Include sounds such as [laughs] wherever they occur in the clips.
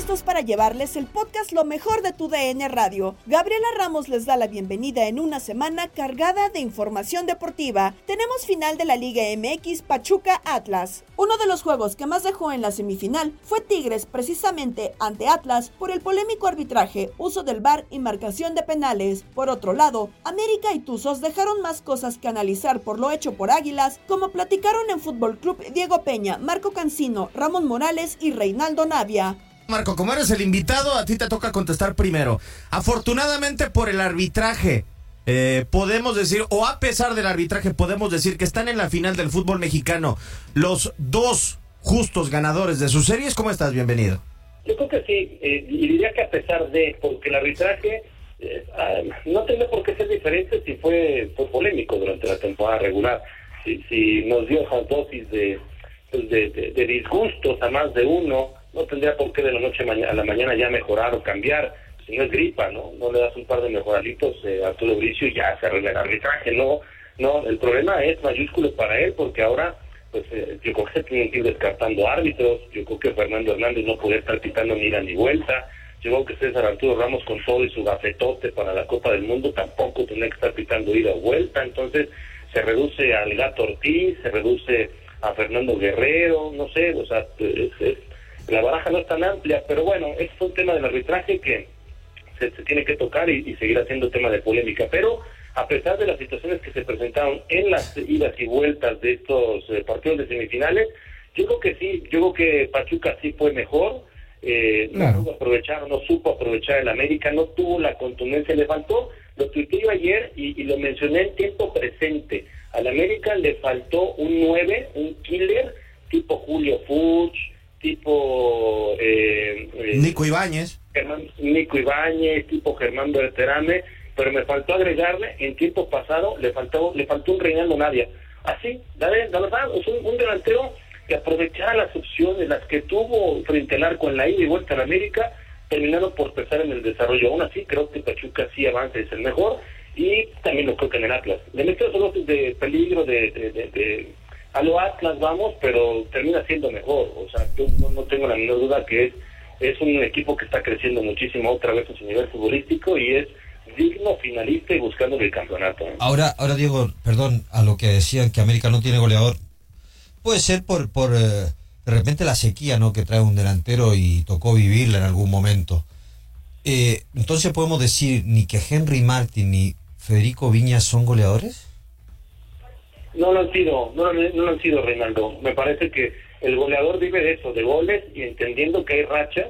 Listos para llevarles el podcast Lo mejor de tu DN Radio. Gabriela Ramos les da la bienvenida en una semana cargada de información deportiva. Tenemos final de la Liga MX Pachuca Atlas. Uno de los juegos que más dejó en la semifinal fue Tigres precisamente ante Atlas por el polémico arbitraje, uso del VAR y marcación de penales. Por otro lado, América y Tuzos dejaron más cosas que analizar por lo hecho por Águilas, como platicaron en Fútbol Club Diego Peña, Marco Cancino, Ramón Morales y Reinaldo Navia. Marco, como eres el invitado, a ti te toca contestar primero. Afortunadamente por el arbitraje, eh, podemos decir, o a pesar del arbitraje, podemos decir que están en la final del fútbol mexicano los dos justos ganadores de sus series. ¿Cómo estás? Bienvenido. Yo creo que sí, eh, y diría que a pesar de, porque el arbitraje eh, ah, no tendría por qué ser diferente si fue, fue polémico durante la temporada regular, si, si nos dio esas dosis de, pues, de disgustos a más de uno, no tendría por qué de la noche a la mañana ya mejorar o cambiar, si no es gripa, ¿no? No le das un par de mejoralitos eh, a Arturo Bricio y ya se arregla el arbitraje, no, no, el problema es mayúsculo para él porque ahora pues eh, yo creo que tienen que ir descartando árbitros, yo creo que Fernando Hernández no podía estar pitando ni ida ni vuelta, yo creo que César Arturo Ramos con todo y su gafetote para la Copa del Mundo tampoco tenía que estar pitando ida o vuelta, entonces se reduce al Gato Ortiz, se reduce a Fernando Guerrero, no sé, o sea, es- la baraja no es tan amplia, pero bueno, es un tema del arbitraje que se, se tiene que tocar y, y seguir haciendo tema de polémica, pero a pesar de las situaciones que se presentaron en las idas y vueltas de estos eh, partidos de semifinales, yo creo que sí, yo creo que Pachuca sí fue mejor, eh, no pudo aprovechar, no supo aprovechar el América, no tuvo la contundencia, le faltó, lo tuiteé yo ayer y, y lo mencioné en tiempo presente, al América le faltó un 9, un killer, tipo Julio Fuchs, tipo... Eh, eh, Nico Ibáñez. Germán, Nico Ibáñez, tipo Germán Berterame, pero me faltó agregarle, en tiempo pasado le faltó le faltó un Reinaldo Navia. Así, la, la verdad, es un, un delantero que aprovechara las opciones, las que tuvo frente al arco en la ida y vuelta en América, terminaron por pesar en el desarrollo. Aún así, creo que Pachuca sí avanza, es el mejor, y también lo creo que en el Atlas. Le metió solo de peligro de, de, de- de- a lo Atlas vamos, pero termina siendo mejor. O sea, yo no, tengo la menor duda que es es un equipo que está creciendo muchísimo otra vez en su nivel futbolístico y es digno finalista y buscando el campeonato. Ahora, ahora Diego, perdón, a lo que decían que América no tiene goleador, puede ser por, por eh, de repente la sequía, ¿no? Que trae un delantero y tocó vivirla en algún momento. Eh, entonces podemos decir ni que Henry Martin ni Federico Viñas son goleadores. No lo han sido, no, lo- no lo han sido, Reinaldo. Me parece que el goleador vive de eso, de goles y entendiendo que hay racha.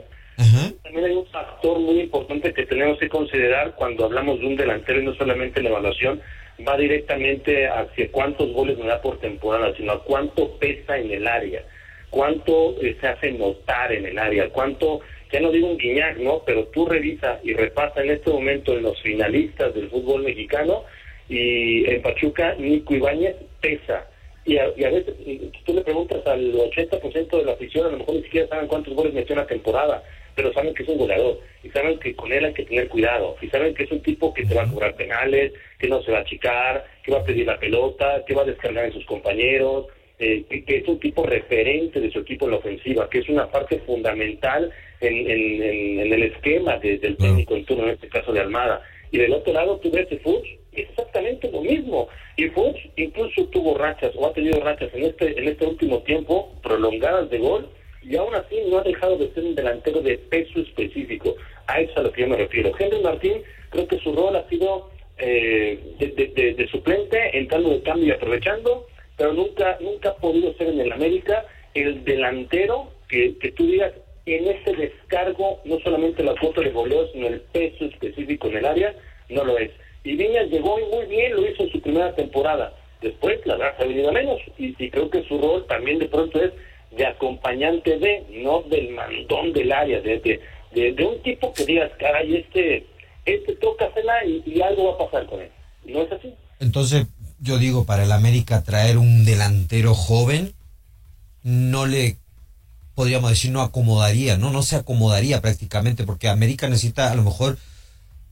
También hay un factor muy importante que tenemos que considerar cuando hablamos de un delantero y no solamente la evaluación va directamente hacia cuántos goles me da por temporada, sino a cuánto pesa en el área, cuánto eh, se hace notar en el área, cuánto, ya no digo un guiñac, ¿no? Pero tú revisa y repasa en este momento en los finalistas del fútbol mexicano y en Pachuca Nico Ibáñez pesa. Y a, y a veces y tú le preguntas al 80% de la afición, a lo mejor ni siquiera saben cuántos goles metió en la temporada, pero saben que es un goleador y saben que con él hay que tener cuidado y saben que es un tipo que te va a cobrar penales, que no se va a achicar, que va a pedir la pelota, que va a descargar en sus compañeros, eh, que, que es un tipo referente de su equipo en la ofensiva, que es una parte fundamental en, en- en- en el esquema de- del técnico en turno, en este caso de Almada. Y del otro lado tú ves a Fuchs, exactamente lo mismo. Y Fuchs incluso tuvo rachas, o ha tenido rachas en este, en este último tiempo, prolongadas de gol, y aún así no ha dejado de ser un delantero de peso específico. A eso es a lo que yo me refiero. Henry Martín, creo que su rol ha sido eh, de, de- de- de suplente, entrando de cambio y aprovechando, pero nunca nunca ha podido ser en el América el delantero que, que tú digas en ese descargo, no solamente la cuota de goleo, sino el peso específico en el área, no lo es. Y Viñas llegó y muy bien, lo hizo en su primera temporada. Después la verdad ha venido menos y, creo que su rol también de pronto es de acompañante de, no del mandón del área, de, de, de- un tipo que digas, caray, este, este toca y, y algo va a pasar con él. ¿No es así? Entonces, yo digo, para el América traer un delantero joven no le, podríamos decir, no acomodaría, ¿no? No se acomodaría prácticamente porque América necesita a lo mejor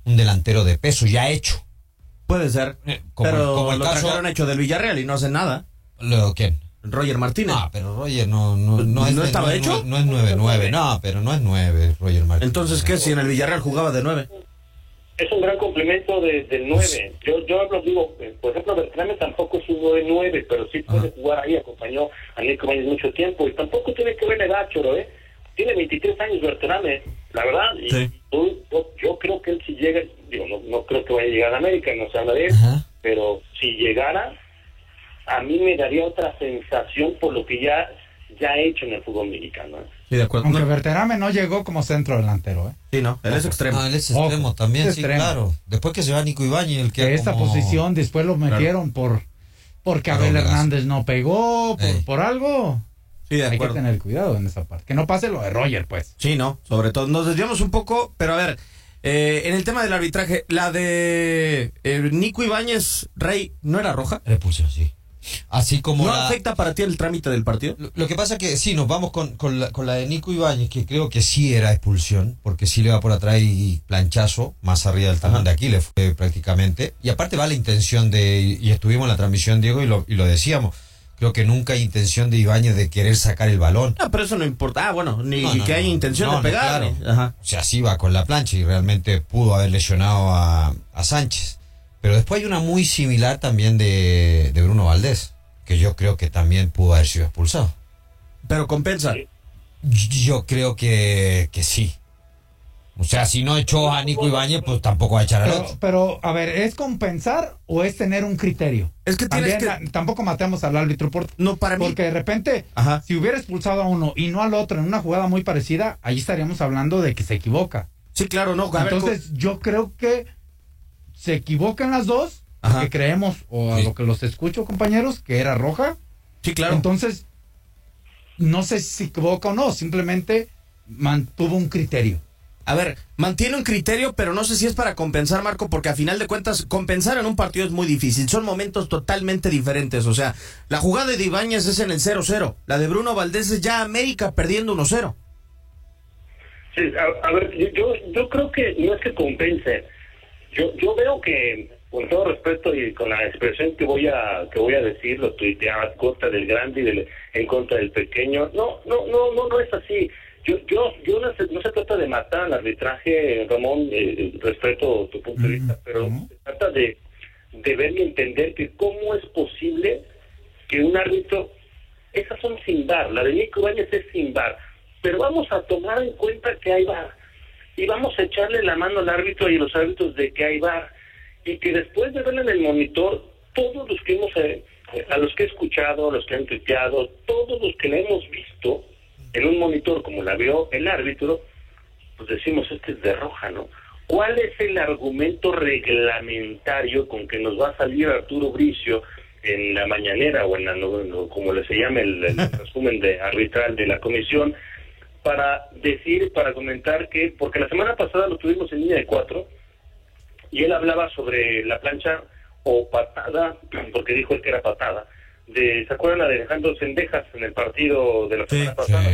un delantero de peso ya hecho. Puede ser. como- pero como el lo caso- trajeron hecho del Villarreal y no hace nada. ¿Lo quién? Roger Martínez. Ah, pero Roger no, no, no, es, ¿No estaba no, hecho? No, no es 9-9, no, pero no es 9, Roger Martínez. Entonces, ¿qué? Si en el Villarreal jugaba de nueve. Es un gran complemento de- del 9. Yo, yo hablo, digo, eh, por ejemplo, Bertrame tampoco es un 9-9, pero sí puede jugar ahí, acompañó a Nico Bañez mucho tiempo y tampoco tiene que ver la edad, Choro, ¿eh? Tiene 23 años Bertrame, la verdad, y tú- yo, yo creo que él si llega, digo, no, no creo que vaya a llegar a América, no se habla de él, pero si llegara, a mí me daría otra sensación por lo que ya, ya ha hecho en el fútbol mexicano. ¿eh? Sí, de acuerdo. Aunque Berterame no llegó como centro delantero, ¿eh? Sí, no, él es extremo. No, él es Ojo, extremo también, es sí, extremo. claro. Después que se va Nico Ibañez, el que Que esta como- posición después lo metieron por porque Por Abel. Hernández no pegó, por, por algo. Sí, de Hay que tener cuidado en esa parte. Que no pase lo de Roger, pues. Sí, no, sobre todo. Nos desviamos un poco, pero a ver, eh, en el tema del arbitraje, la de eh, Nico Ibáñez, Rey, ¿no era roja? Repulsión, sí. Así como ¿No la- afecta para ti el trámite del partido? Lo, lo que pasa que sí, nos vamos con, con, la, con la de Nico Ibáñez, que creo que sí era expulsión, porque sí le va por atrás y planchazo, más arriba del talón de Aquiles fue prácticamente. Y aparte va la intención de, y estuvimos en la transmisión, Diego, y lo, y lo decíamos, creo que nunca hay intención de Ibáñez de querer sacar el balón. No, pero eso no importa. Ah, bueno, ni No, no, que no. haya intención de pegar. claro. Ajá. O sea, sí va con la plancha y realmente pudo haber lesionado a, a Sánchez. Pero después hay una muy similar también de, de Bruno Valdés, que yo creo que también pudo haber sido expulsado. Pero compensa. Yo creo que, que sí. O sea, si no echó a Nico Ibáñez, pues tampoco va a echar al Pero, otro. pero, a ver, ¿es compensar o es tener un criterio? Es que tienes También, que- tampoco matemos al árbitro por, no, para mí- porque de repente, Ajá. si hubiera expulsado a uno y no al otro en una jugada muy parecida, ahí estaríamos hablando de que se equivoca. Sí, claro, no. a ver, Entonces, yo creo que se equivocan las dos, Ajá. que creemos, o a lo que los escucho, compañeros, que era roja. Sí, claro. Entonces, no sé si se equivoca o no, simplemente mantuvo un criterio. A ver, mantiene un criterio, pero no sé si es para compensar, Marco, porque a final de cuentas, compensar en un partido es muy difícil. Son momentos totalmente diferentes. O sea, la jugada de Ibáñez es en el 0-0. La de Bruno Valdés es ya América perdiendo 1-0. Sí, a, ver, yo, yo, yo creo que no es que compense. Yo, yo veo que, con todo respeto y con la expresión que voy a que voy a decir, lo tuiteaba en contra del grande y del- en contra del pequeño. No, no, no, no, no es así. Yo, yo, yo no, se, no se trata de matar al arbitraje, Ramón, eh, respeto tu punto de vista, pero se trata de, de ver y entender que cómo es posible que un árbitro, esas son sin bar, la de Nico Ibáñez es sin bar, pero vamos a tomar en cuenta que hay bar y vamos a echarle la mano al árbitro y a los árbitros de que hay bar y que después de verlo en el monitor, todos los que hemos eh, eh, a los que he escuchado, a los que han tuiteado, todos los que la hemos visto en un monitor como la vio el árbitro, pues decimos, este es de roja, ¿no? ¿Cuál es el argumento reglamentario con que nos va a salir Arturo Bricio en la mañanera o en la, no- como le se llama el, el [laughs] resumen de arbitral de la comisión para decir, para comentar que, porque la semana pasada lo tuvimos en línea de cuatro y él hablaba sobre la plancha o patada, [clears throat] porque dijo él que era patada, de, ¿se acuerdan la de Alejandro Sendejas en el partido de la semana pasada?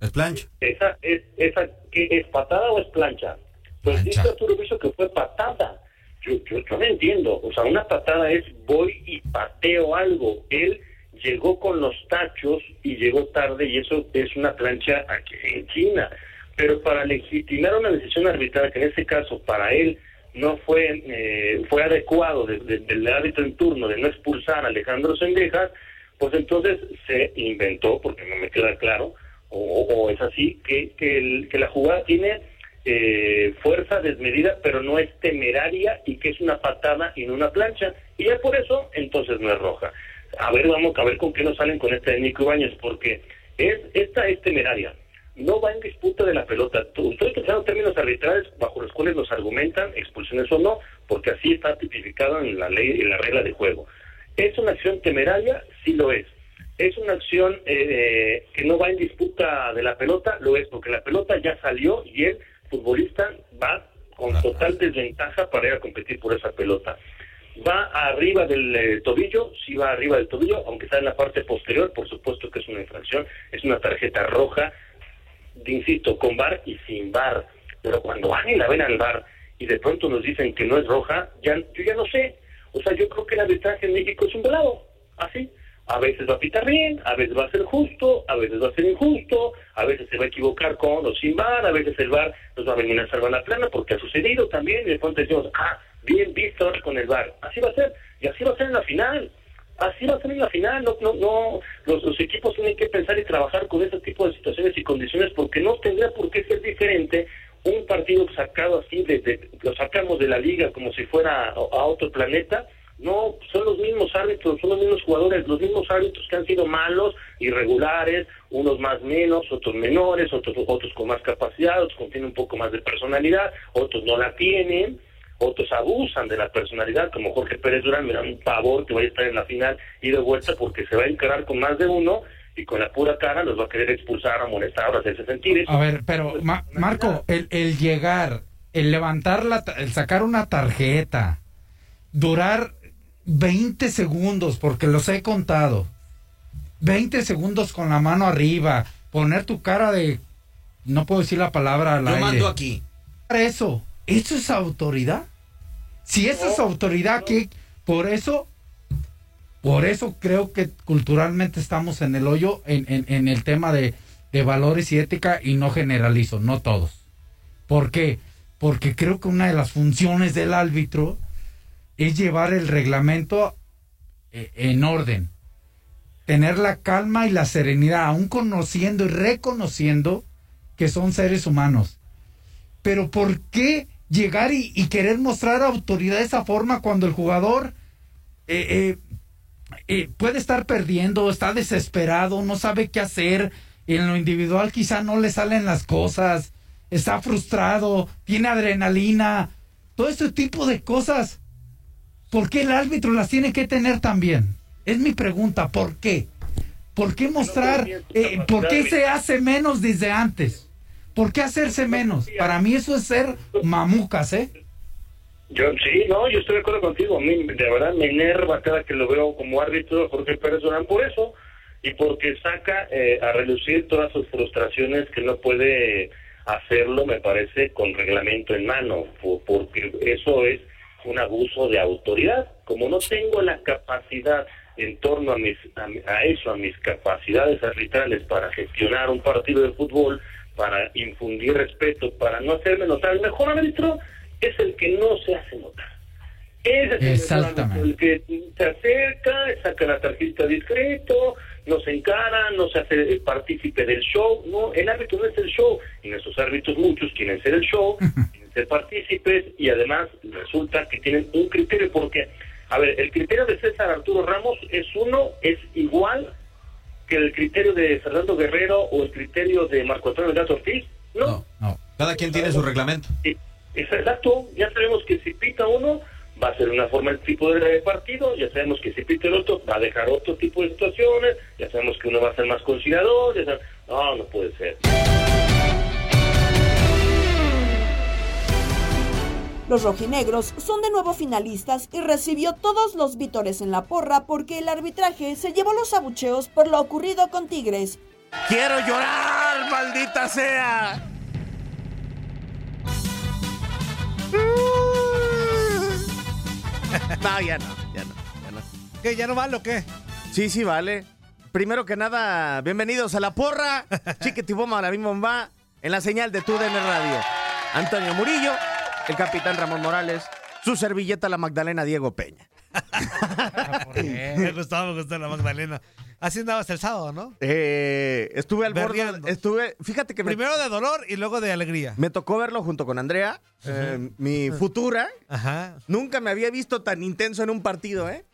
Es plancha. Esa, es, esa, ¿qué, ¿Es patada o es plancha? Pues dice Arturo Bricio que fue patada. Yo, yo, yo no entiendo. O sea, una patada es voy y pateo algo. Él llegó con los tachos y llegó tarde y eso es una plancha aquí en China. Pero para legitimar una decisión arbitral, que en este caso para él no fue eh, fue adecuado de- de- del árbitro en turno de no expulsar a Alejandro Sendejas, pues entonces se inventó, porque no me queda claro, o, o es así, que, que, el- que la jugada tiene eh, fuerza desmedida, pero no es temeraria y que es una patada y no una plancha. Y ya por eso, entonces no es roja. A ver, vamos a ver con qué nos salen con este de Nico Ibáñez, porque es esta es temeraria. No va en disputa de la pelota. Estoy utilizando términos arbitrales bajo los cuales nos argumentan expulsiones o no, porque así está tipificado en la ley, en la regla de juego. ¿Es una acción temeraria? Sí lo es. ¿Es una acción eh, que no va en disputa de la pelota? Lo es, porque la pelota ya salió y el futbolista va con total desventaja para ir a competir por esa pelota. Va arriba del eh, tobillo, sí va arriba del tobillo, aunque está en la parte posterior, por supuesto que es una infracción, es una tarjeta roja, insisto, con bar y sin bar. Pero cuando van y la ven al bar y de pronto nos dicen que no es roja, ya, yo ya no sé. O sea, yo creo que el arbitraje en México es un velado, así. A veces va a pitar bien, a veces va a ser justo, a veces va a ser injusto, a veces se va a equivocar con o sin bar, a veces el bar nos va a venir a salvar la plana porque ha sucedido también y de pronto decimos, ah, bien visto ahora con el bar. Así va a ser, y así va a ser en la final. Así va a ser en la final, no, no, no, los, equipos tienen que pensar y trabajar con ese tipo de situaciones y condiciones porque no tendrá por qué ser diferente un partido sacado así, de, lo sacamos de la liga como si fuera a, a otro planeta, no, son los mismos árbitros, son los mismos jugadores, los mismos árbitros que han sido malos, irregulares, unos más menos, otros menores, otros, otros con más capacidad, otros con tienen un poco más de personalidad, otros no la tienen, otros abusan de la personalidad, como Jorge Pérez Durán, me da un pavor que vaya a estar en la final y de vuelta porque se va a encarar con más de uno y con la pura cara los va a querer expulsar, a molestar, a hacerse sentir. Eso A ver, pero Ma- Marco, el, el llegar, el levantar la, el sacar una tarjeta, durar 20 segundos, porque los he contado, 20 segundos con la mano arriba, poner tu cara de, no puedo decir la palabra al Yo aire. mando aquí. Eso, ¿eso es autoridad? Si eso es autoridad, que por eso, por eso creo que culturalmente estamos en el hoyo en, el tema de, de valores y ética y no generalizo, no todos. ¿Por qué? Porque creo que una de las funciones del árbitro es llevar el reglamento eh, en orden, tener la calma y la serenidad, aún conociendo y reconociendo que son seres humanos. Pero ¿por qué llegar y, y querer mostrar autoridad de esa forma cuando el jugador eh, eh, eh, puede estar perdiendo, está desesperado, no sabe qué hacer, en lo individual quizá no le salen las cosas, está frustrado, tiene adrenalina, todo este tipo de cosas. ¿Por qué el árbitro las tiene que tener también? Es mi pregunta, ¿por qué? ¿Por qué mostrar, eh, por qué se hace menos desde antes? ¿Por qué hacerse menos? Para mí eso es ser mamucas, ¿eh? Yo sí, no, yo estoy de acuerdo contigo. A mí, de verdad, me enerva cada que lo veo como árbitro Jorge Pérez Durán por eso y porque saca eh, a relucir todas sus frustraciones que no puede hacerlo, me parece, con reglamento en mano, por- porque eso es un abuso de autoridad. Como no tengo la capacidad en torno a, mis, a, a eso, a mis capacidades arbitrales para gestionar un partido de fútbol, para infundir respeto, para no hacerme notar, el mejor árbitro es el que no se hace notar. Ese es el Exactamente. el que se acerca, saca la tarjeta discreto, no se encara, no se hace eh, partícipe del show. No, el árbitro no es el show. Y nuestros árbitros, muchos quieren ser el show, quieren ser partícipes y además resulta que tienen un criterio porque A ver, el criterio de César Arturo Ramos es uno, es igual que el criterio de Fernando Guerrero o el criterio de Marco Antonio Gato Ortiz. No. No. Cada quien tiene su reglamento. Es exacto. Ya sabemos que si pita uno, va a ser una forma, el tipo de partido. Ya sabemos que si pita el otro, va a dejar otro tipo de situaciones. Ya sabemos que uno va a ser más conciliador. ya sabe- No, no puede ser. Los rojinegros son de nuevo finalistas y recibió todos los vítores en la porra porque el arbitraje se llevó los abucheos por lo ocurrido con Tigres. ¡Quiero llorar, maldita sea! [laughs] No, ya no, ya no, ya no. ¿Qué? ¿Ya no vale o qué? Sí, sí, vale. Primero que nada, bienvenidos a La Porra, [laughs] Chiquitiboma, la bomba, en la señal de TUDN Radio. Antonio Murillo, el capitán Ramón Morales, su servilleta la Magdalena Diego Peña. [laughs] Me gustaba, me gustaba la Magdalena. Así andabas el sábado, ¿no? Eh, estuve al borde, estuve, fíjate que me, Primero de dolor y luego de alegría. me tocó verlo junto con Andrea, eh, mi futura. Ajá. Nunca me había visto tan intenso en un partido, ¿eh?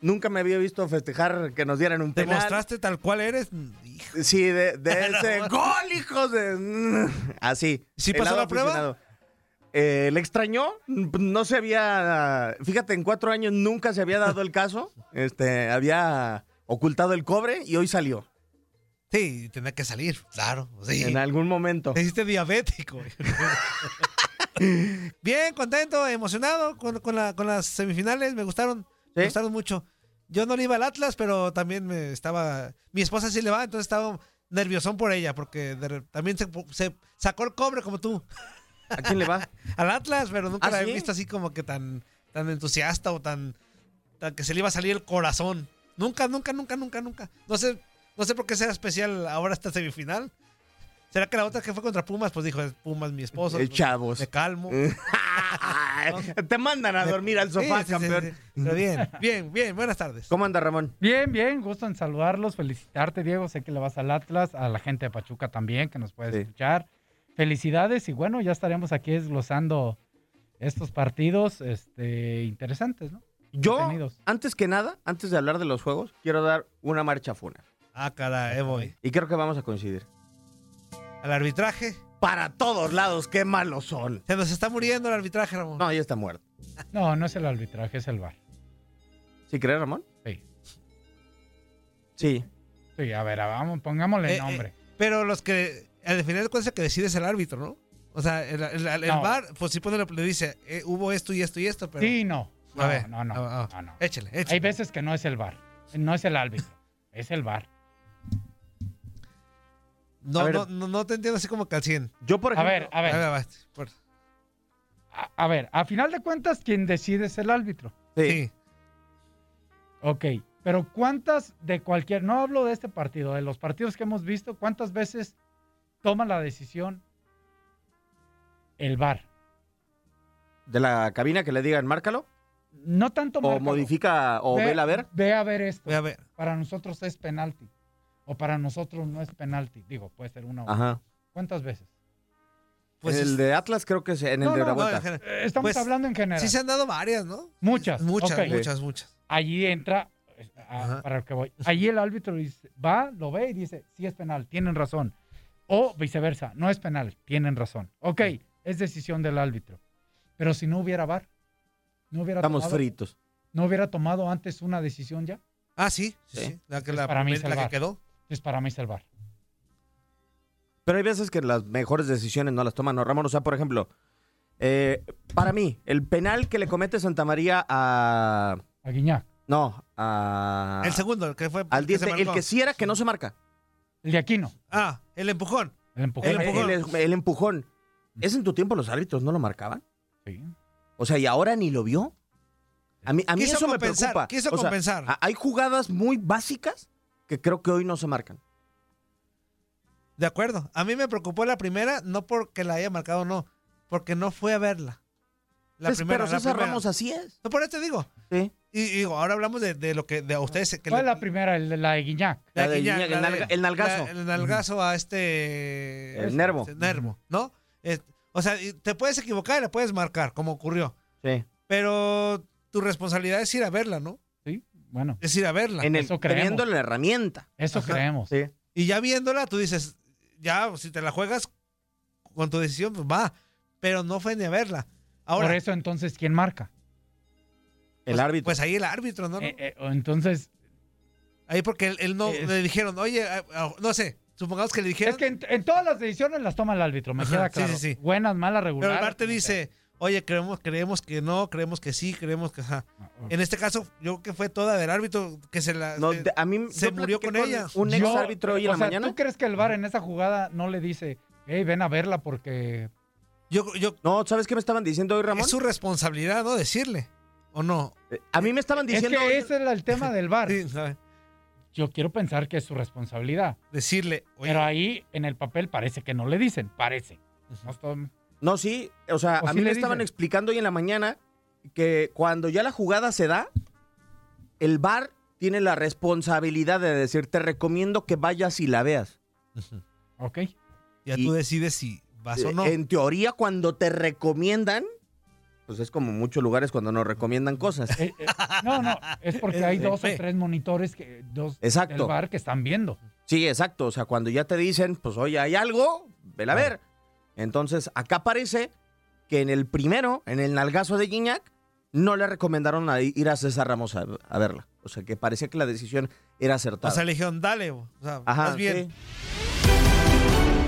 Nunca me había visto festejar que nos dieran un ¿Te penal. mostraste tal cual eres? Hijo. Sí, de, de [laughs] ese gol, hijos de... Así. ¿Sí pasó la prueba? Eh, ¿Le extrañó? No se había... Fíjate, en cuatro años nunca se había dado el caso. [laughs] Este, había ocultado el cobre y hoy salió. Sí, tenía que salir, claro. Sí. En algún momento. Te hiciste diabético. [laughs] Bien, contento, emocionado con, con la- con las semifinales. Me gustaron, me gustaron mucho. Yo no le iba al Atlas, pero también me estaba. Mi esposa sí le va, entonces estaba nerviosón por ella, porque de también se, se sacó el cobre como tú. ¿A quién le va? [laughs] Al Atlas, pero nunca ¿Ah, la he visto así como que tan, tan entusiasta o tan, tan que se le iba a salir el corazón. Nunca, nunca, nunca, nunca, nunca. No sé, no sé por qué será especial ahora esta semifinal. ¿Será que la otra que fue contra Pumas? Pues dijo, Pumas mi esposo. Pues, chavos. Me calmo. [laughs] Te mandan a dormir al sofá, Sí, sí, sí, campeón. sí. Pero bien, bien, bien. Buenas tardes. ¿Cómo anda, Ramón? Bien, bien, gusto en saludarlos, felicitarte, Diego. Sé que le vas al Atlas, a la gente de Pachuca también, que nos puede Sí. escuchar. Felicidades y bueno, ya estaremos aquí desglosando estos partidos este, interesantes, ¿no? Yo, Entretenidos. antes que nada, antes de hablar de los juegos, quiero dar una marcha funa. Ah, caray, voy. Y creo que vamos a coincidir. Al arbitraje. Para todos lados, qué malos son. Se nos está muriendo el arbitraje, Ramón. No, ya está muerto. No, no es el arbitraje, es el VAR. ¿Sí crees, Ramón? Sí. Sí. Sí, a ver, vamos, pongámosle Eh, eh, nombre. Pero los que, al final de cuentas, el que decide es el árbitro, ¿no? O sea, el, el, el No. VAR, pues sí pone, le dice, eh, hubo esto y esto y esto, pero... Sí, no. A No, ver, no, no, no, no. Échale, échale. Hay veces que no es el VAR, no es el árbitro, es el VAR. No, A ver. no, no, no te entiendo así como que al 100. Yo, por A ejemplo. ver, a ver, A ver, va, por- a, a ver, a final de cuentas, quien decide es el árbitro. Sí. sí. Ok, pero ¿cuántas de cualquier, no hablo de este partido, de los partidos que hemos visto, cuántas veces toma la decisión el VAR? De la cabina que le digan, márcalo. No tanto O márcalo. modifica, o ve, a ver. Ve a ver esto. Voy a ver. Para nosotros es penalti. O para nosotros no es penalti. Digo, puede ser una o Ajá. ¿Cuántas veces? Pues el es- de Atlas creo que es en el No, de no, la no, vuelta. Eh, Estamos Pues, hablando en general. Sí se han dado varias, ¿no? Muchas. Muchas, muchas, muchas. Allí entra, eh, a- para el que voy. Allí el árbitro dice, va, lo ve y dice, sí es penal, tienen razón. O viceversa, no es penal, tienen razón. Ok, es decisión del árbitro. Pero si no hubiera VAR, no hubiera, Estamos tomado, fritos. no hubiera tomado antes una decisión ya, Ah, sí, sí, Sí. sí. La que, la, para mí la que quedó. es para mí es el VAR. Pero hay veces que las mejores decisiones no las toman, ¿no, Ramón? O sea, por ejemplo, eh, para mí, el penal que le comete Santa María a. A Guiñac. No, a. El segundo, el que fue. Al el que se 10, el que sí era que no se marca. El de Aquino, Ah, el empujón. el empujón. El, El empujón. el- el empujón. ¿Es en tu tiempo los árbitros no lo marcaban? Sí. O sea, ¿y ahora ni lo vio? A mí, a mí eso me preocupa. quiso O sea, compensar. hay jugadas muy básicas que creo que hoy no se marcan. De acuerdo. A mí me preocupó la primera, no porque la haya marcado o no, porque no fue a verla. La Pues, primera, pero la César primera. Ramos así es. No, por eso te digo. Sí. Y, y digo, ahora hablamos de, de lo que de a ustedes. Que ¿Cuál es la primera? El de la de Guiñac. La de Guiñac, la el de- nalga- el nalgazo. la- el nalgazo a este. El Nervo. este, Nervo, ¿no? O sea, te puedes equivocar y le puedes marcar, como ocurrió. Sí. Pero tu responsabilidad es ir a verla, ¿no? Sí, bueno. Es ir a verla. En el, Eso creemos. teniendo la herramienta. Eso Ajá. creemos. Sí. Y ya viéndola, tú dices, ya, si te la juegas con tu decisión, pues va. Pero no fue ni a verla. Ahora, Por eso entonces, ¿quién marca? El pues, árbitro. Pues ahí el árbitro, ¿no? Eh, eh, o entonces, ahí porque él, él no es- le dijeron, oye, ah, ah, no sé, supongamos que le dijeron. es que en, en todas las decisiones las toma el árbitro, me Ajá, queda sí, claro. sí, sí. Buenas, malas, pero regulares. el VAR te dice, oye, creemos, creemos que no, creemos que sí, creemos que ajá. En este caso, yo creo que fue toda del árbitro que se la. No, de- a mí se murió platiqué con ella. Un ex Yo- árbitro hoy en o la sea, mañana. ¿Tú crees que el VAR en esa jugada no le dice, hey, ven a verla porque... yo, yo, No, ¿sabes qué me estaban diciendo hoy, Ramón? es su responsabilidad, ¿no? Decirle. ¿O no? Eh, A mí me estaban Es diciendo. que ese era el tema del VAR. [laughs] Sí. Yo quiero pensar que es su responsabilidad. Decirle, oye, Pero ahí en el papel parece que no le dicen, parece. No estoy- No, sí, o sea, ¿O a sí mí me estaban dicen? explicando hoy en la mañana que cuando ya la jugada se da, el VAR tiene la responsabilidad de decir, te recomiendo que vayas y la veas. Ok. ya y- tú decides si vas o no. En teoría, cuando te recomiendan, pues es como muchos lugares cuando nos recomiendan cosas. Eh, eh, no, no, es porque hay dos o tres monitores que, dos Exacto. del VAR que están viendo. Sí, exacto. O sea, cuando ya te dicen, pues oye, hay algo, vela a ver. Entonces, acá parece que en el primero, en el nalgazo de Gignac, no le recomendaron a ir a César Ramos a, a verla. O sea, que parecía que la decisión era o acertada. sea, le dijeron, dale. O sea, Ajá, más bien. sí.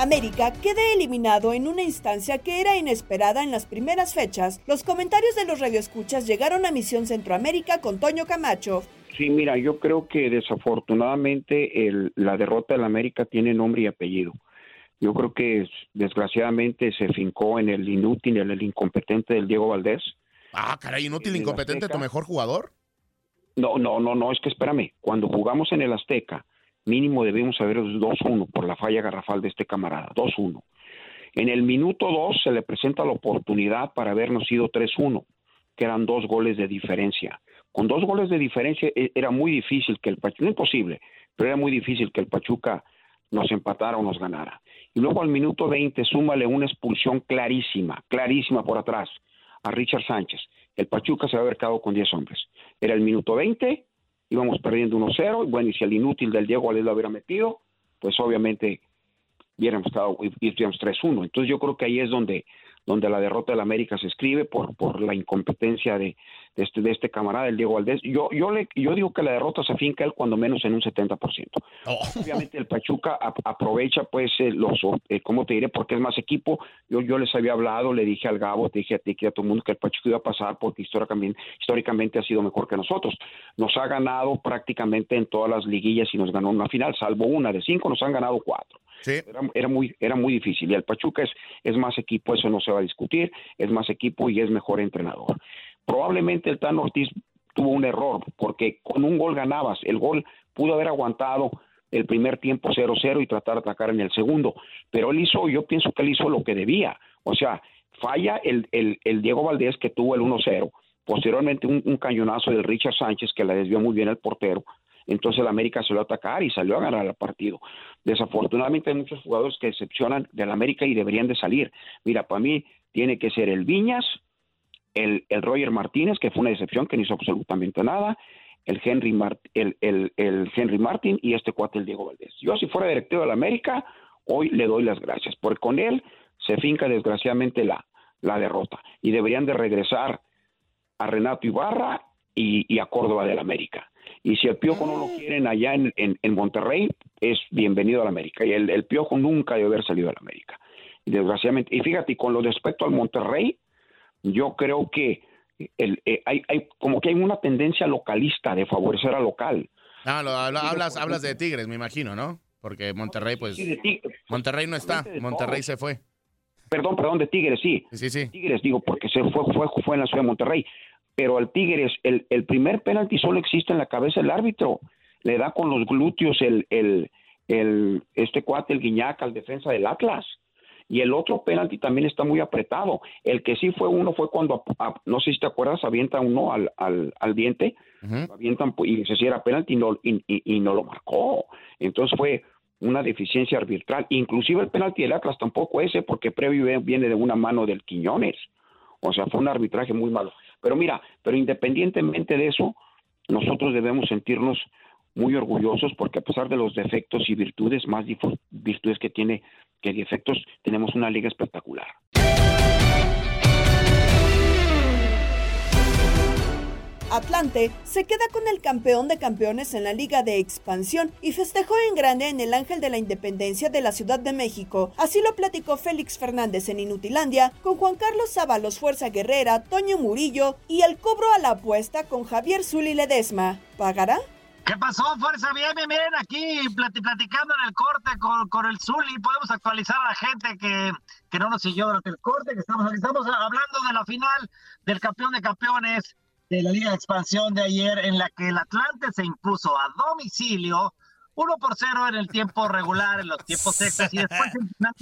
América queda eliminado en una instancia que era inesperada en las primeras fechas. Los comentarios de los radioescuchas llegaron a Misión Centroamérica con Toño Camacho. Sí, mira, yo creo que desafortunadamente el- la derrota del América tiene nombre y apellido. Yo creo que es- desgraciadamente se fincó en el inútil, en el incompetente del Diego Valdés. Ah, caray, inútil, En incompetente, tu mejor jugador. No, no, no, no, es que espérame, cuando jugamos en el Azteca, mínimo debimos haber 2-1 por la falla garrafal de este camarada, 2-1. En el minuto 2 se le presenta la oportunidad para habernos ido 3-1, que eran dos goles de diferencia. Con dos goles de diferencia e- era muy difícil que el Pachuca, no imposible, pero era muy difícil que el Pachuca nos empatara o nos ganara. Y luego al minuto 20 súmale una expulsión clarísima, clarísima por atrás a Richard Sánchez. El Pachuca se va a haber quedado con 10 hombres. Era el minuto 20, íbamos perdiendo 1-0, y bueno, y si el inútil del Diego Valdés lo hubiera metido, pues obviamente hubiéramos estado y estuviéramos 3-1. Entonces yo creo que ahí es donde, donde la derrota del América se escribe por, por la incompetencia de, de este, de este camarada, el Diego Valdés. Yo, yo, le, yo digo que la derrota se finca él cuando menos en un 70%. Obviamente el Pachuca ap- aprovecha pues eh, los, eh, ¿cómo te diré? Porque es más equipo. Yo, yo les había hablado, le dije al Gabo, te dije a ti, que a todo el mundo que el Pachuca iba a pasar porque históricamente, históricamente ha sido mejor que nosotros. Nos ha ganado prácticamente en todas las liguillas y nos ganó una final, salvo una de cinco, nos han ganado cuatro. Era, era muy, era muy difícil. Y el Pachuca es, es más equipo, eso no se va a discutir, es más equipo y es mejor entrenador. Probablemente el Tan Ortiz tuvo un error, porque con un gol ganabas. El gol pudo haber aguantado el primer tiempo 0-0 y tratar de atacar en el segundo. Pero él hizo, yo pienso que él hizo lo que debía. O sea, falla el, el, Diego Valdés que tuvo el 1-0. Posteriormente un, un cañonazo del Richard Sánchez que la desvió muy bien el portero. Entonces el América salió a atacar y salió a ganar el partido. Desafortunadamente hay muchos jugadores que decepcionan del América y deberían de salir. Mira, para mí tiene que ser el Viñas, el, el Roger Martínez, que fue una decepción, que no hizo absolutamente nada, el Henry, Mart- el, Henry Martín y este cuate, el Diego Valdés. Yo, si fuera directivo de la América, hoy le doy las gracias, porque con él se finca desgraciadamente la, la derrota y deberían de regresar a Renato Ibarra y, y a Córdoba del América. Y si el Piojo no lo quieren allá en, en, en Monterrey, es bienvenido a la América. Y el, el Piojo nunca debe haber salido a la América. desgraciadamente. Y fíjate, con lo respecto al Monterrey, yo creo que el, eh, hay, hay como que hay una tendencia localista de favorecer al local. No, lo- habla- hablas, hablas de Tigres, me imagino, ¿no? Porque Monterrey, pues. Sí, de Tig- Monterrey no está. Monterrey se fue. Perdón, perdón, de Tigres, sí. Sí, sí. Tigres, digo, porque se fue, fue, fue en la ciudad de Monterrey. Pero al Tigres, el, el primer penalti solo existe en la cabeza del árbitro. Le da con los glúteos el, el, el, este cuate, el Guiñac, al defensa del Atlas. Y el otro penalti también está muy apretado. El que sí fue uno fue cuando, a- a- no sé si te acuerdas, avienta uno al, al, al diente, Ujú. avientan y se si era penalti y no, y, y- y no lo marcó. Entonces fue una deficiencia arbitral. Inclusive el penalti del Atlas tampoco ese, porque previo viene de una mano del Quiñones. O sea, fue un arbitraje muy malo. Pero mira, pero independientemente de eso, nosotros debemos sentirnos muy orgullosos porque a pesar de los defectos y virtudes, más virtudes que tiene que defectos, tenemos una liga espectacular. Atlante se queda con el campeón de campeones en la Liga de Expansión y festejó en grande en el Ángel de la Independencia de la Ciudad de México. Así lo platicó Félix Fernández en Inutilandia con Juan Carlos Sábalos Fuerza Guerrera, Toño Murillo y el cobro a la apuesta con Javier Zuli Ledesma. ¿Pagará? ¿Qué pasó, Fuerza? Bien, bien, bien. Aquí plati- platicando en el corte con, con el Zuli. Podemos actualizar a la gente que, que no nos siguió durante el corte, que estamos, estamos hablando de la final del campeón de campeones de la Liga de Expansión de ayer, en la que el Atlante se impuso a domicilio 1 por 0 en el tiempo regular, en los tiempos extras, y después en final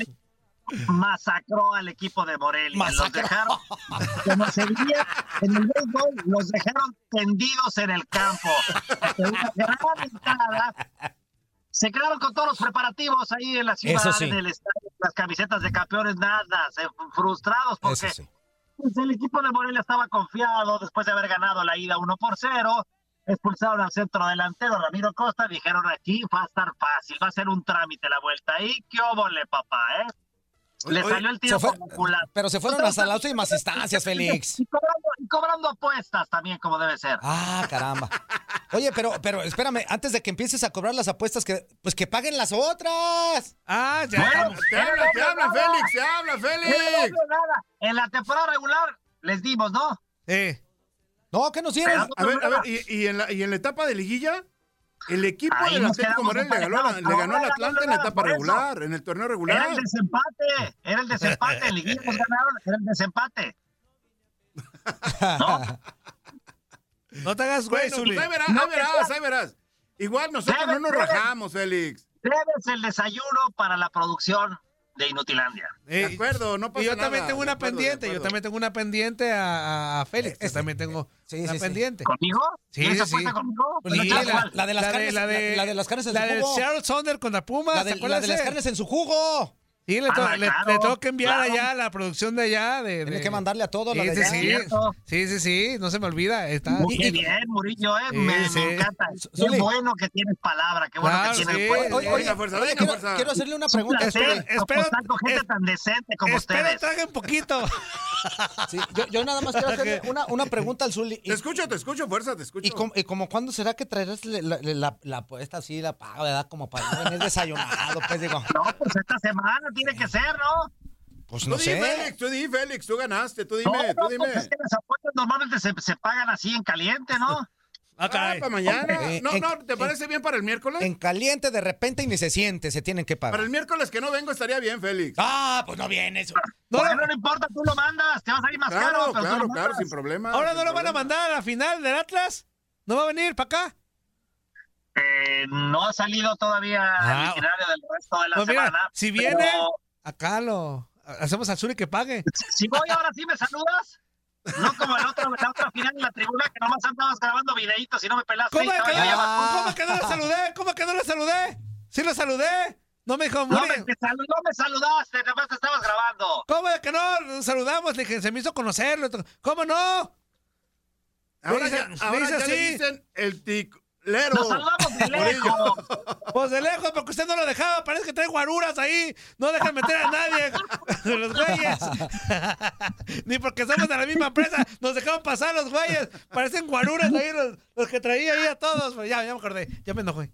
[laughs] masacró al equipo de Morelia. Los dejaron, como se diría en el béisbol, los dejaron tendidos en el campo. De una gran entrada, se quedaron con todos los preparativos ahí en la ciudad, sí. en el estadio, las camisetas de campeones, nada, se- frustrados porque sí. Pues, el equipo de Morelia estaba confiado después de haber ganado la ida 1 por 0. Expulsaron al centro delantero Ramiro Costa. Dijeron aquí va a estar fácil, va a ser un trámite la vuelta. Y qué óvole, papá, ¿eh? Le Oye, salió el tiro por culata. Pero se fueron hasta las últimas instancias, Félix. Y cobrando, y cobrando apuestas también, como debe ser. Ah, caramba. Oye, pero, pero espérame, antes de que empieces a cobrar las apuestas, que, pues que paguen las otras. Ah, ya. Bueno, Te habla, te habla, nada. Félix, te habla, Félix. En la temporada regular les dimos, ¿no? Sí. No, ¿qué nos dieron? A ver, a ver, y, y en la, y en la etapa de liguilla, el equipo Ahí del Atlético Morelia le ganó, le ganó al Ahora, Atlante en la etapa regular, en el torneo Era regular. el desempate, era el desempate. Liguilla nos ganaron, era el desempate. No, [laughs] No te hagas güey, Bueno, Zuli. pues ahí verás, No ahí verás, ahí verás. Igual nosotros Debe- no nos debe- rajamos, Félix. debes el desayuno para la producción de Inutilandia. De Eh, acuerdo, no pasa y yo nada. también tengo de una acuerdo, de pendiente, yo también tengo una pendiente a, a Félix, yo Este- también tengo Sí, una sí, pendiente. ¿Conmigo? Sí, ¿Tienes sí, sí. conmigo? Pues Sí, la, Bueno, la- la de las la carnes, la la, de, la de las carnes en la su del jugo. Seattle Saunders contra Pumas, La ¿te de, la de las carnes en su jugo. Sí, le, to- le- tengo que enviar claro. allá a la producción de allá. De, Tiene de- que mandarle a todos la Sí, de sí, sí. Sí, sí, no se me olvida. Está. Muy y- bien, Murillo, ¿eh? Sí, me, sí. me encanta. Qué bueno que tienes palabra, qué bueno Claro, que tienes. Oye, oye, fuerza, oye, quiero, fuerza. quiero hacerle una un pregunta. espera, apostar con gente es- tan decente como Espero ustedes. traguen poquito. [laughs] Sí, yo, yo nada más quiero hacerle una, una pregunta al Zuli. Te escucho, te escucho, fuerza, te escucho. ¿Y como, y como cuándo será que traerás la, la, la, la apuesta así, la paga, verdad? Como para no venir desayunado, pues digo. No, pues esta semana tiene que ser, ¿no? Pues Tú no di, sé. Félix, tú di, Félix, tú ganaste, tú dime, no, tú dime. pues es que las apuestas normalmente se, se pagan así en caliente, ¿no? Ah, [laughs] Ah, caray. para mañana. No, En- no, ¿te parece bien para el miércoles? En caliente de repente y ni se siente, se tienen que Para pagar. el miércoles que no vengo estaría bien, Félix. Ah, pues no viene eso. No, Bueno, no, no importa, tú lo mandas, te va a salir más Claro, caro, pero tú claro, lo claro, sin problema. ahora sin no lo van a mandar a la final del Atlas. ¿No va a venir para acá? Eh, no ha salido todavía Ah. el itinerario del resto de la Pues mira, semana. si pero viene, acá lo hacemos al Zuli que pague. Si voy ahora sí me saludas. No como el otro, la otra final en la tribuna que nomás andabas grabando videitos y no me pelaste. ¿Cómo y que, te no, vaya a llamar. ¿Cómo que no le saludé? ¿Cómo que no le saludé? Sí lo saludé. No me dijo No me, no me saludaste, nada más te estabas grabando. ¿Cómo de que no? Nos saludamos, le dije, se me hizo conocerlo. ¿Cómo no? Ahora, Me ya, dice- ahora dice ya le así. dicen el ticlero. Nos saludamos de lejos. [laughs] Pues de lejos, porque usted no lo dejaba. Parece que trae guaruras ahí. No dejan meter a nadie. [laughs] los güeyes. [laughs] Ni porque somos de la misma empresa. Nos dejaron pasar los güeyes. Parecen guaruras ahí los, los que traía ahí a todos. Pues ya, ya me acordé. Ya me enojé.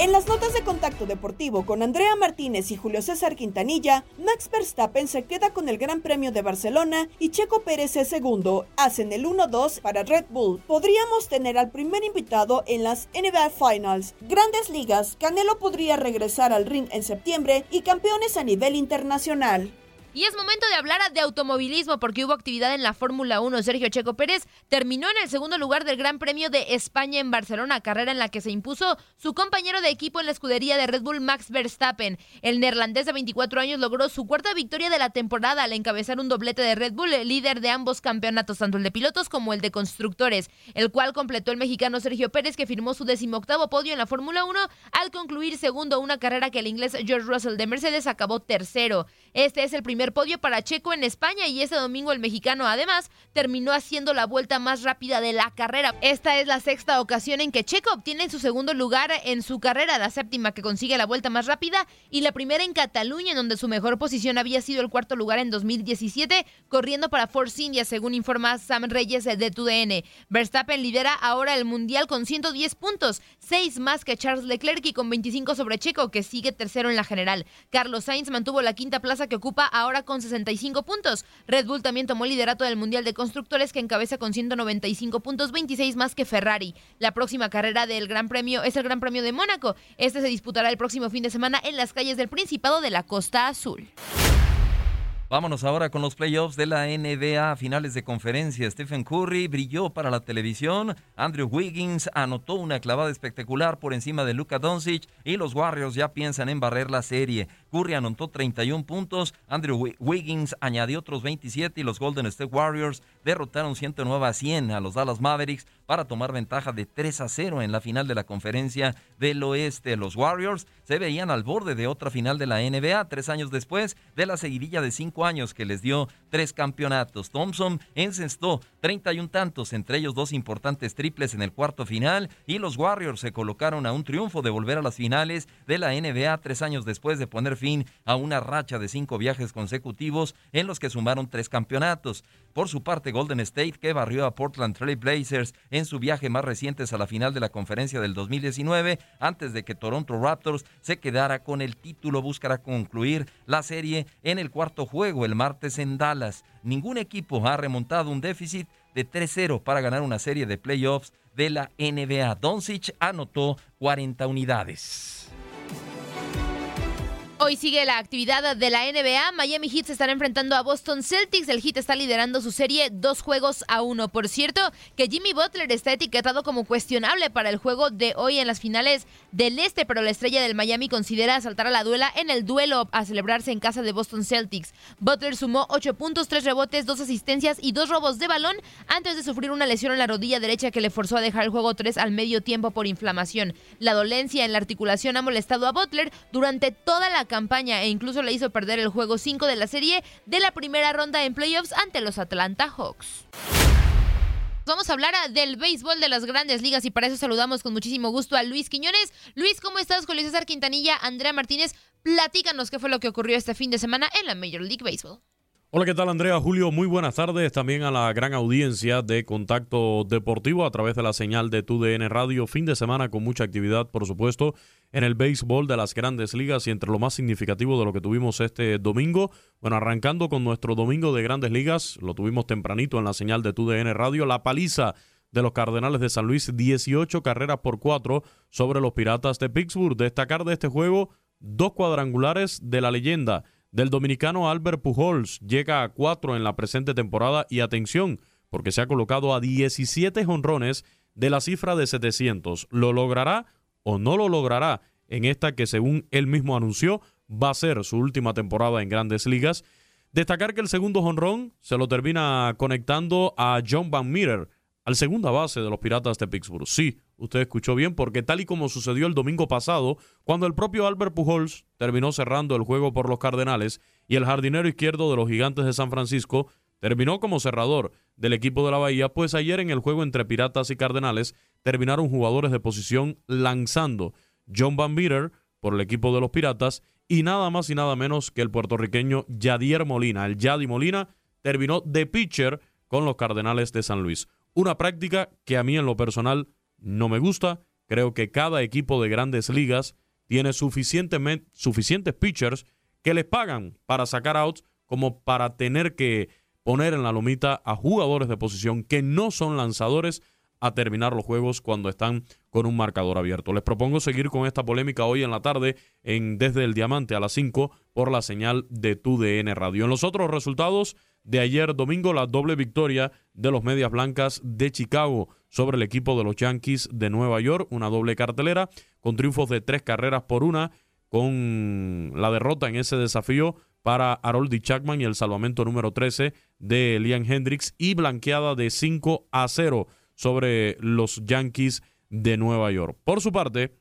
En las notas de contacto deportivo con Andrea Martínez y Julio César Quintanilla, Max Verstappen se queda con el Gran Premio de Barcelona y Checo Pérez es segundo. Hacen el 1-2 para Red Bull. Podríamos tener al primer invitado en las NBA Finals. Grandes ligas, Canelo podría regresar al ring en septiembre y campeones a nivel internacional. Y es momento de hablar de automovilismo porque hubo actividad en la Fórmula 1. Sergio Checo Pérez terminó en el segundo lugar del Gran Premio de España en Barcelona, carrera en la que se impuso su compañero de equipo en la escudería de Red Bull, Max Verstappen. El neerlandés de 24 años logró su cuarta victoria de la temporada al encabezar un doblete de Red Bull, líder de ambos campeonatos, tanto el de pilotos como el de constructores, el cual completó el mexicano Sergio Pérez, que firmó su decimoctavo podio en la Fórmula 1 al concluir segundo una carrera que el inglés George Russell de Mercedes acabó tercero. Este es el primer podio para Checo en España y ese domingo el mexicano además terminó haciendo la vuelta más rápida de la carrera. Esta es la sexta ocasión en que Checo obtiene su segundo lugar en su carrera, la séptima que consigue la vuelta más rápida y la primera en Cataluña, en donde su mejor posición había sido el cuarto lugar en 2017, corriendo para Force India, según informa Sam Reyes de TUDN. Verstappen lidera ahora el mundial con 110 puntos, 6 más que Charles Leclerc y con 25 sobre Checo, que sigue tercero en la general. Carlos Sainz mantuvo la quinta plaza que ocupa ahora con 65 puntos. Red Bull también tomó el liderato del Mundial de Constructores que encabeza con 195 puntos, 26 más que Ferrari. La próxima carrera del Gran Premio es el Gran Premio de Mónaco. Este se disputará el próximo fin de semana en las calles del Principado de la Costa Azul. Vámonos ahora con los playoffs de la NBA, finales de conferencia. Stephen Curry brilló para la televisión. Andrew Wiggins anotó una clavada espectacular por encima de Luka Doncic y los Warriors ya piensan en barrer la serie. Curry anotó 31 puntos, Andrew Wiggins añadió otros 27 y los Golden State Warriors derrotaron 109 a 100 a los Dallas Mavericks para tomar ventaja de 3 a 0 en la final de la conferencia del oeste. Los Warriors se veían al borde de otra final de la NBA tres años después de la seguidilla de cinco años que les dio tres campeonatos. Thompson encestó 31 tantos, entre ellos dos importantes triples en el cuarto final y los Warriors se colocaron a un triunfo de volver a las finales de la NBA tres años después de poner fin a una racha de cinco viajes consecutivos en los que sumaron tres campeonatos. Por su parte, Golden State, que barrió a Portland Trail Blazers en su viaje más reciente a la final de la conferencia del 2019, antes de que Toronto Raptors se quedara con el título, buscará concluir la serie en el cuarto juego el martes en Dallas. Ningún equipo ha remontado un déficit de 3-0 para ganar una serie de playoffs de la NBA. Doncic anotó 40 unidades. Hoy sigue la actividad de la NBA. Miami Heat se estará enfrentando a Boston Celtics. El Heat está liderando su serie dos juegos a uno. Por cierto, que Jimmy Butler está etiquetado como cuestionable para el juego de hoy en las finales del Este, pero la estrella del Miami considera saltar a la duela en el duelo a celebrarse en casa de Boston Celtics. Butler sumó ocho puntos, tres rebotes, dos asistencias y dos robos de balón antes de sufrir una lesión en la rodilla derecha que le forzó a dejar el juego 3 al medio tiempo por inflamación. La dolencia en la articulación ha molestado a Butler durante toda la campaña e incluso le hizo perder el juego 5 de la serie de la primera ronda en playoffs ante los Atlanta Hawks. Vamos a hablar del béisbol de las grandes ligas y para eso saludamos con muchísimo gusto a Luis Quiñones. Luis, ¿cómo estás? Julio César Quintanilla, Andrea Martínez, platícanos qué fue lo que ocurrió este fin de semana en la Major League Baseball. Hola, ¿qué tal Andrea? Julio, muy buenas tardes también a la gran audiencia de Contacto Deportivo a través de la señal de TUDN Radio. Fin de semana con mucha actividad, por supuesto, en el béisbol de las grandes ligas y entre lo más significativo de lo que tuvimos este domingo. Bueno, arrancando con nuestro domingo de grandes ligas, lo tuvimos tempranito en la señal de TUDN Radio, la paliza de los Cardenales de San Luis, 18 carreras por 4 sobre los Piratas de Pittsburgh. Destacar de este juego dos cuadrangulares de la leyenda del dominicano Albert Pujols. Llega a 4 en la presente temporada y atención, porque se ha colocado a 17 jonrones de la cifra de 700. ¿Lo logrará o no lo logrará en esta que según él mismo anunció va a ser su última temporada en grandes ligas? Destacar que el segundo jonrón se lo termina conectando a John Van Meter, al segunda base de los Piratas de Pittsburgh. Sí, usted escuchó bien, porque tal y como sucedió el domingo pasado, cuando el propio Albert Pujols terminó cerrando el juego por los Cardenales y el jardinero izquierdo de los Gigantes de San Francisco terminó como cerrador del equipo de la Bahía, pues ayer en el juego entre Piratas y Cardenales terminaron jugadores de posición lanzando John Van Meter por el equipo de los Piratas y nada más y nada menos que el puertorriqueño Yadier Molina. El Yadi Molina terminó de pitcher con los Cardenales de San Luis. Una práctica que a mí en lo personal no me gusta Creo que cada equipo de grandes ligas tiene suficientes pitchers que les pagan para sacar outs como para tener que poner en la lomita a jugadores de posición que no son lanzadores a terminar los juegos cuando están con un marcador abierto. Les propongo seguir con esta polémica hoy en la tarde en Desde el Diamante a las 5 por la señal de TUDN Radio. En los otros resultados de ayer domingo, la doble victoria de los Medias Blancas de Chicago sobre el equipo de los Yankees de Nueva York, una doble cartelera con triunfos de tres carreras por una, con la derrota en ese desafío para Haroldi Chapman y el salvamento número 13 de Liam Hendricks y blanqueada de 5 a 0 sobre los Yankees de Nueva York. Por su parte,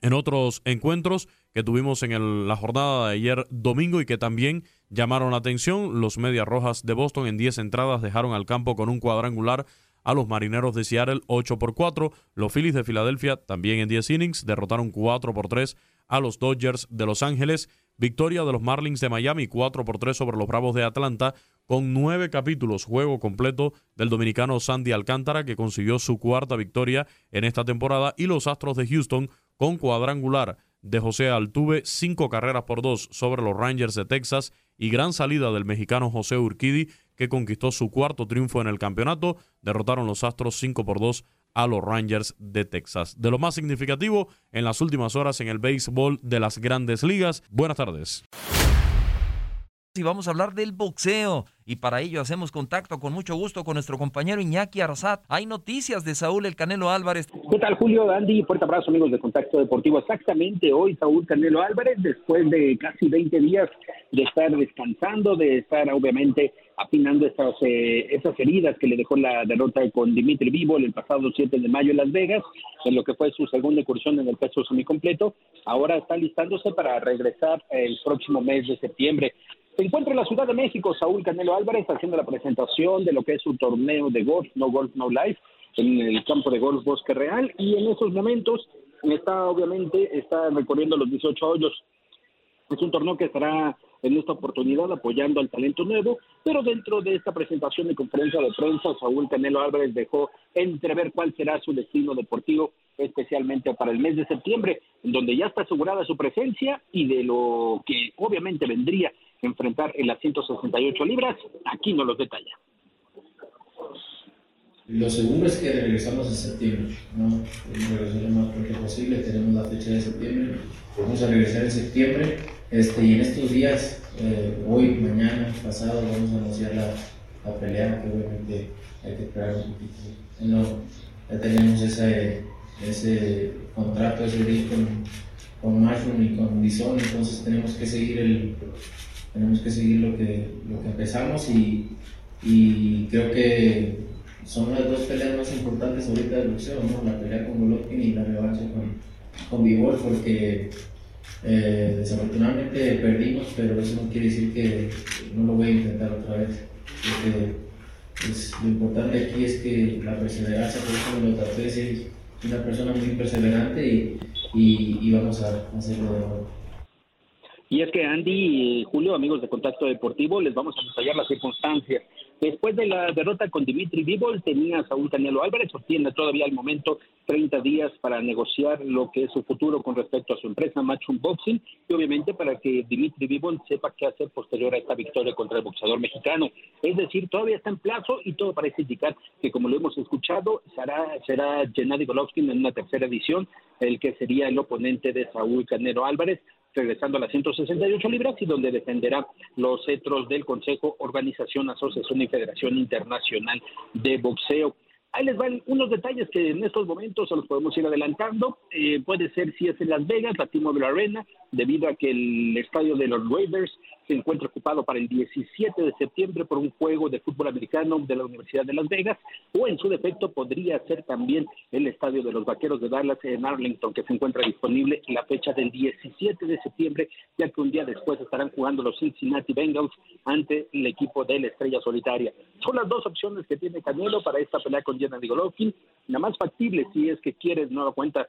en otros encuentros que tuvimos en la jornada de ayer domingo y que también llamaron la atención, los Medias Rojas de Boston en 10 entradas dejaron al campo con un cuadrangular a los Marineros de Seattle 8 por 4. Los Phillies de Filadelfia también en 10 innings derrotaron 4 por 3 a los Dodgers de Los Ángeles. Victoria de los Marlins de Miami 4 por 3 sobre los Bravos de Atlanta con nueve capítulos, juego completo del dominicano Sandy Alcántara, que consiguió su cuarta victoria en esta temporada, y los Astros de Houston con cuadrangular de José Altuve, cinco carreras por dos sobre los Rangers de Texas y gran salida del mexicano José Urquidi, que conquistó su cuarto triunfo en el campeonato. Derrotaron los Astros 5 por 2 a los Rangers de Texas. De lo más significativo en las últimas horas en el béisbol de las grandes ligas. Buenas tardes y vamos a hablar del boxeo. Y para ello hacemos contacto con mucho gusto con nuestro compañero Iñaki Arzat. Hay noticias de Saúl El Canelo Álvarez. ¿Qué tal, Julio? Andy, fuerte abrazo, amigos de Contacto Deportivo. Exactamente hoy, Saúl Canelo Álvarez, después de casi 20 días de estar descansando, de estar obviamente afinando estas, eh, esas heridas que le dejó la derrota con Dimitri Vivo el pasado 7 de mayo en Las Vegas, en lo que fue su segunda incursión en el peso semicompleto. Ahora está listándose para regresar el próximo mes de septiembre. Se encuentra en la Ciudad de México Saúl Canelo Álvarez haciendo la presentación de lo que es su torneo de golf, No Golf No Life, en el campo de golf Bosque Real y en esos momentos está obviamente está recorriendo los 18 hoyos. Es un torneo que estará en esta oportunidad apoyando al talento nuevo, pero dentro de esta presentación de conferencia de prensa, Saúl Canelo Álvarez dejó entrever cuál será su destino deportivo, especialmente para el mes de septiembre, donde ya está asegurada su presencia y de lo que obviamente vendría enfrentar en las 168 libras. Aquí no los detalla. Lo seguro es que regresamos en septiembre, ¿no? Regresar lo más pronto posible, tenemos la fecha de septiembre, vamos a regresar en septiembre, este, y en estos días, eh, hoy, mañana, pasado, vamos a anunciar la, la, pelea, que obviamente hay que esperar un poquito. No, ya tenemos ese, ese contrato, ese deal con, con Mushroom y con Bison, entonces tenemos que seguir el, tenemos que seguir lo que, lo que empezamos y, y creo que son las dos peleas más importantes ahorita del boxeo, ¿no? la pelea con Golovkin y la revancha con, con Vivol, porque eh, desafortunadamente perdimos, pero eso no quiere decir que no lo voy a intentar otra vez. Pues, lo importante aquí es que la perseverancia, por eso me lo traté de decir, una persona muy perseverante y, y, y vamos a hacerlo de nuevo. Y es que Andy y Julio, amigos de Contacto Deportivo, les vamos a detallar las circunstancias. Después de la derrota con Dimitri Vivol, tenía Saúl Canelo Álvarez, obtiene todavía al momento 30 días para negociar lo que es su futuro con respecto a su empresa Matchroom Boxing y obviamente para que Dimitri Vivol sepa qué hacer posterior a esta victoria contra el boxeador mexicano. Es decir, todavía está en plazo y todo parece indicar que como lo hemos escuchado, será, será Gennady Golovkin en una tercera edición, el que sería el oponente de Saúl Canelo Álvarez regresando a las 168 libras y donde defenderá los cetros del Consejo, Organización, Asociación y Federación Internacional de Boxeo. Ahí les van unos detalles que en estos momentos se los podemos ir adelantando. Eh, puede ser si es en Las Vegas, la T-Mobile Arena, debido a que el estadio de los Raiders se encuentra ocupado para el 17 de septiembre por un juego de fútbol americano de la Universidad de Las Vegas, o en su defecto podría ser también el estadio de los Vaqueros de Dallas en Arlington, que se encuentra disponible la fecha del 17 de septiembre, ya que un día después estarán jugando los Cincinnati Bengals ante el equipo de la Estrella Solitaria. Son las dos opciones que tiene Canelo para esta pelea con Gennady Golovkin. La más factible, si es que quieres nueva cuenta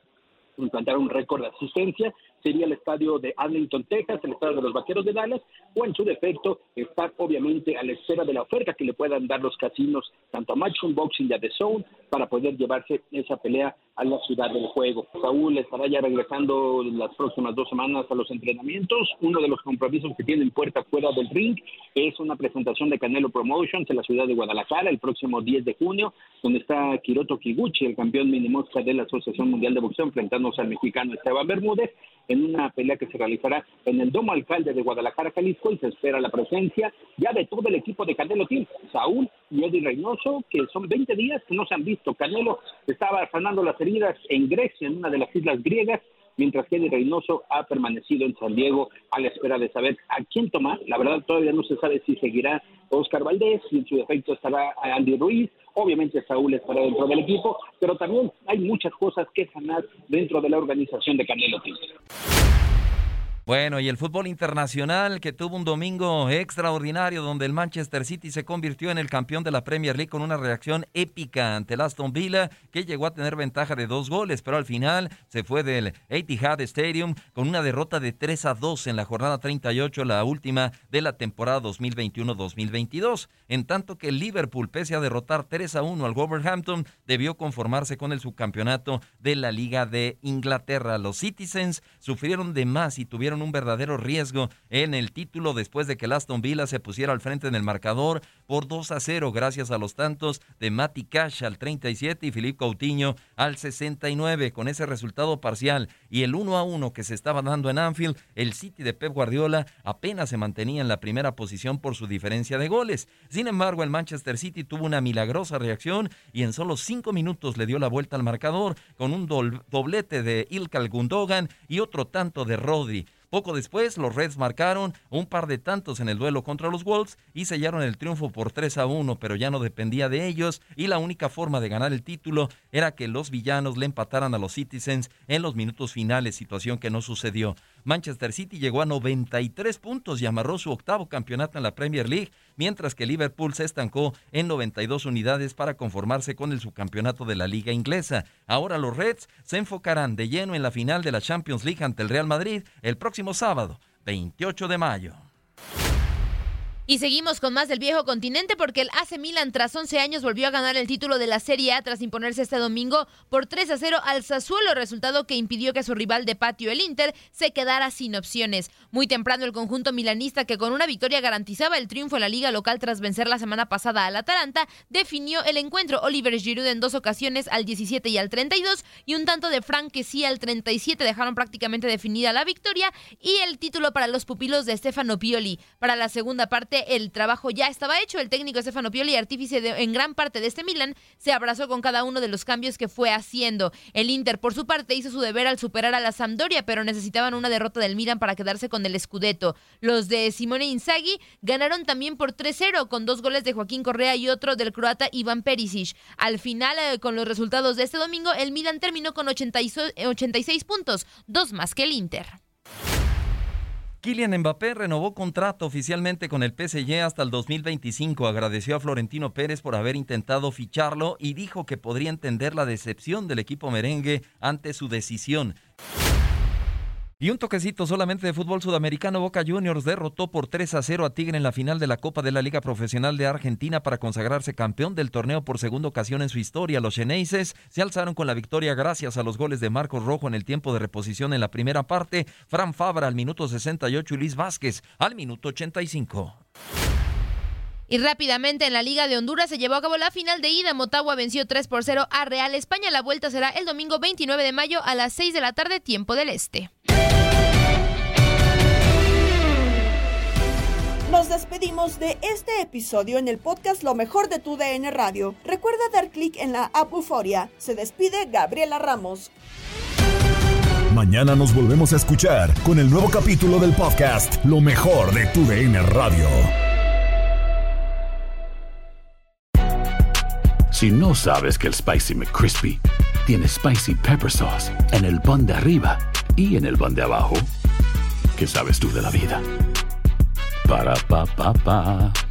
implantar un récord de asistencia, sería el estadio de Arlington, Texas, el estadio de los Vaqueros de Dallas, o en su defecto, estar obviamente a la espera de la oferta que le puedan dar los casinos, tanto a Matchroom Boxing y a The Zone, para poder llevarse esa pelea a la ciudad del juego. Saúl estará ya regresando las próximas dos semanas a los entrenamientos. Uno de los compromisos que tiene en puerta fuera del ring es una presentación de Canelo Promotions en la ciudad de Guadalajara el próximo 10 de junio, donde está Kiroto Kiguchi, el campeón minimosca de la Asociación Mundial de Boxeo, enfrentándose al mexicano Esteban Bermúdez en una pelea que se realizará en el Domo Alcalde de Guadalajara, Jalisco, y se espera la presencia ya de todo el equipo de Canelo Team, Saúl y Eddie Reynoso, que son 20 días que no se han visto. Canelo estaba sanando las heridas en Grecia, en una de las islas griegas, mientras que Eddie Reynoso ha permanecido en San Diego a la espera de saber a quién tomar. La verdad todavía no se sabe si seguirá Oscar Valdés, si en su defecto estará Andy Ruiz, obviamente Saúl estará dentro del equipo, pero también hay muchas cosas que sanar dentro de la organización de Canelo Team. Bueno, y el fútbol internacional que tuvo un domingo extraordinario donde el Manchester City se convirtió en el campeón de la Premier League con una reacción épica ante el Aston Villa que llegó a tener ventaja de dos goles, pero al final se fue del Etihad Stadium con una derrota de 3 a 2 en la jornada 38, la última de la temporada 2021-2022, en tanto que Liverpool, pese a derrotar 3 a 1 al Wolverhampton, debió conformarse con el subcampeonato de la Liga de Inglaterra. Los Citizens sufrieron de más y tuvieron un verdadero riesgo en el título después de que el Aston Villa se pusiera al frente en el marcador por 2 a 0 gracias a los tantos de Mati Cash al 37 y Filipe Coutinho al 69. Con ese resultado parcial y el 1 a 1 que se estaba dando en Anfield, el City de Pep Guardiola apenas se mantenía en la primera posición por su diferencia de goles. Sin embargo, el Manchester City tuvo una milagrosa reacción y en solo 5 minutos le dio la vuelta al marcador con un doblete de Ilkal Gundogan y otro tanto de Rodri. Poco después, los Reds marcaron un par de tantos en el duelo contra los Wolves y sellaron el triunfo por 3 a 1, pero ya no dependía de ellos y la única forma de ganar el título era que los villanos le empataran a los Citizens en los minutos finales, situación que no sucedió. Manchester City llegó a 93 puntos y amarró su octavo campeonato en la Premier League, mientras que Liverpool se estancó en 92 unidades para conformarse con el subcampeonato de la liga inglesa. Ahora los Reds se enfocarán de lleno en la final de la Champions League ante el Real Madrid el próximo sábado, 28 de mayo. Y seguimos con más del viejo continente porque el AC Milan tras 11 años volvió a ganar el título de la Serie A tras imponerse este domingo por 3 a 0 al Sassuolo, resultado que impidió que su rival de patio, el Inter, se quedara sin opciones. Muy temprano el conjunto milanista que con una victoria garantizaba el triunfo en la liga local tras vencer la semana pasada al Atalanta, definió el encuentro. Oliver Giroud en dos ocasiones al 17 y al 32 y un tanto de Frank que sí al 37 dejaron prácticamente definida la victoria y el título para los pupilos de Stefano Pioli. Para la segunda parte el trabajo ya estaba hecho. El técnico Stefano Pioli, artífice en gran parte de este Milan, se abrazó con cada uno de los cambios que fue haciendo. El Inter, por su parte, hizo su deber al superar a la Sampdoria, pero necesitaban una derrota del Milan para quedarse con el Scudetto. Los de Simone Inzaghi ganaron también por 3-0 con dos goles de Joaquín Correa y otro del croata Iván Perisic. Al final, eh, con los resultados de este domingo, el Milan terminó con 86 puntos, dos más que el Inter. Kylian Mbappé renovó contrato oficialmente con el PSG hasta el 2025. Agradeció a Florentino Pérez por haber intentado ficharlo y dijo que podría entender la decepción del equipo merengue ante su decisión. Y un toquecito solamente de fútbol sudamericano, Boca Juniors derrotó por 3 a 0 a Tigre en la final de la Copa de la Liga Profesional de Argentina para consagrarse campeón del torneo por segunda ocasión en su historia. Los Xeneises se alzaron con la victoria gracias a los goles de Marcos Rojo en el tiempo de reposición en la primera parte, Fran Fabra al minuto 68 y Luis Vázquez al minuto 85. Y rápidamente en la Liga de Honduras se llevó a cabo la final de ida. Motagua venció 3 por 0 a Real España. La vuelta será el domingo 29 de mayo a las 6 de la tarde, tiempo del este. Nos despedimos de este episodio en el podcast Lo mejor de tu DN Radio. Recuerda dar clic en la app Euforia. Se despide Gabriela Ramos. Mañana nos volvemos a escuchar con el nuevo capítulo del podcast Lo mejor de tu DN Radio. Si no sabes que el Spicy McCrispy tiene Spicy Pepper Sauce en el pan de arriba y en el pan de abajo, ¿qué sabes tú de la vida? Para, pa, pa, pa.